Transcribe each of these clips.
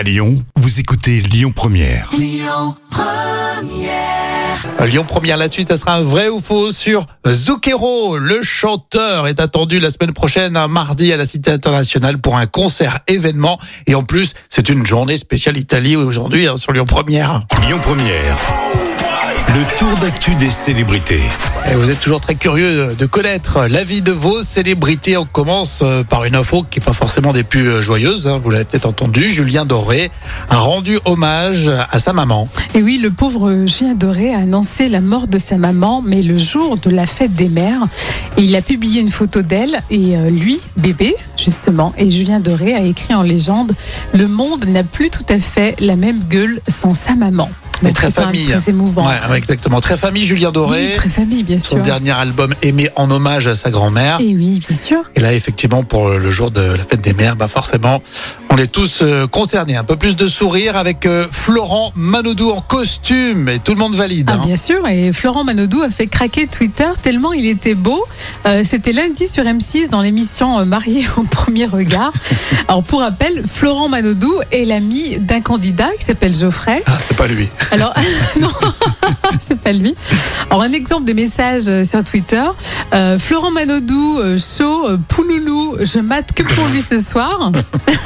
À Lyon, vous écoutez Lyon Première. Lyon Première, la suite, ça sera un vrai ou faux sur Zucchero. Le chanteur est attendu la semaine prochaine, un mardi à la Cité internationale pour un concert événement. Et en plus, c'est une journée spéciale Italie aujourd'hui hein, sur Lyon Première. Lyon Première. Le tour d'actu des célébrités. Et vous êtes toujours très curieux de connaître l'avis de vos célébrités. On commence euh, par une info qui n'est pas forcément des plus euh, joyeuses. hein, Vous l'avez peut-être entendu. Julien Doré a rendu hommage à sa maman. Et oui, le pauvre Julien Doré a annoncé la mort de sa maman, mais le jour de la fête des mères. Et il a publié une photo d'elle et euh, lui, bébé, justement. Et Julien Doré a écrit en légende Le monde n'a plus tout à fait la même gueule sans sa maman. Et très famille. très émouvant. Ouais, ouais, exactement. Très famille, Julien Doré. Oui, très famille, bien Son sûr. dernier album aimé en hommage à sa grand-mère. Et oui, bien sûr. Et là, effectivement, pour le jour de la fête des mères, bah forcément, on est tous euh, concernés. Un peu plus de sourire avec euh, Florent Manodou en costume et tout le monde valide. Ah, hein. bien sûr, et Florent Manodou a fait craquer Twitter tellement il était beau. Euh, C'était lundi sur M6 dans l'émission Marié au premier regard. Alors pour rappel, Florent Manodou est l'ami d'un candidat qui s'appelle Geoffrey. Ah, c'est pas lui. Alors non, c'est pas lui. Alors un exemple de message euh, sur Twitter. Euh, Florent Manodou, euh, chaud, pouloulou, je mate que pour lui ce soir.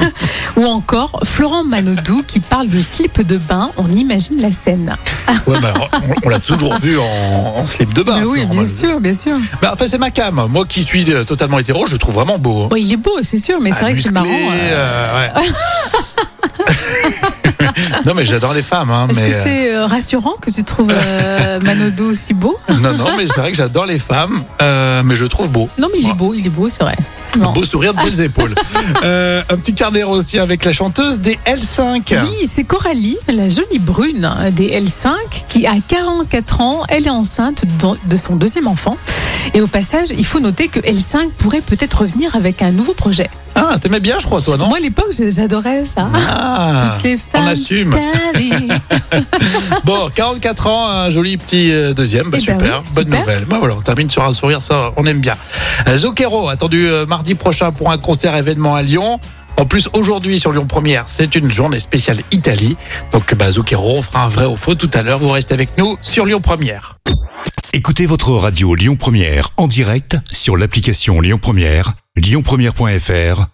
Ou encore Florent Manodou qui parle de slip de bain. On imagine la scène. Ouais, bah, on on l'a toujours vu en, en slip de bain. Mais oui, bien sûr, bien sûr. Bah, enfin, c'est ma cam. Moi qui suis totalement hétéro, je le trouve vraiment beau. hein. Il est beau, c'est sûr, mais c'est vrai que c'est marrant. euh. euh, ouais. Non, mais j'adore les femmes. Hein, Est-ce mais, que c'est euh, rassurant que tu trouves euh, Manodou aussi beau? Euh, Non, non, mais c'est vrai que j'adore les femmes, euh, mais je le trouve beau. Non, mais il est beau, il est beau, c'est vrai. Non. Beau sourire belles épaules. Euh, un petit carnet aussi avec la chanteuse des L5. Oui, c'est Coralie, la jolie brune euh, des L5, qui a 44 ans. Elle est enceinte de son deuxième enfant. Et au passage, il faut noter que L5 pourrait peut-être revenir avec un nouveau projet. Ah, t'aimais bien, je crois, toi, non Moi, à l'époque, j'adorais ça. Ah, Toutes les femmes. on assume. Bon, 44 ans, un joli petit euh, deuxième, bah, Eh ben super, oui, bonne super. nouvelle. Bah voilà, on termine sur un sourire, ça, on aime bien. Euh, Zucchero, attendu euh, mardi prochain pour un concert événement à Lyon. En plus, aujourd'hui sur Lyon Première, c'est une journée spéciale Italie. Donc, bah, Zucchero, on fera un vrai ou faux tout à l'heure. Vous restez avec nous sur Lyon Première. Écoutez votre radio Lyon Première en direct sur l'application Lyon Première, lyonpremière.fr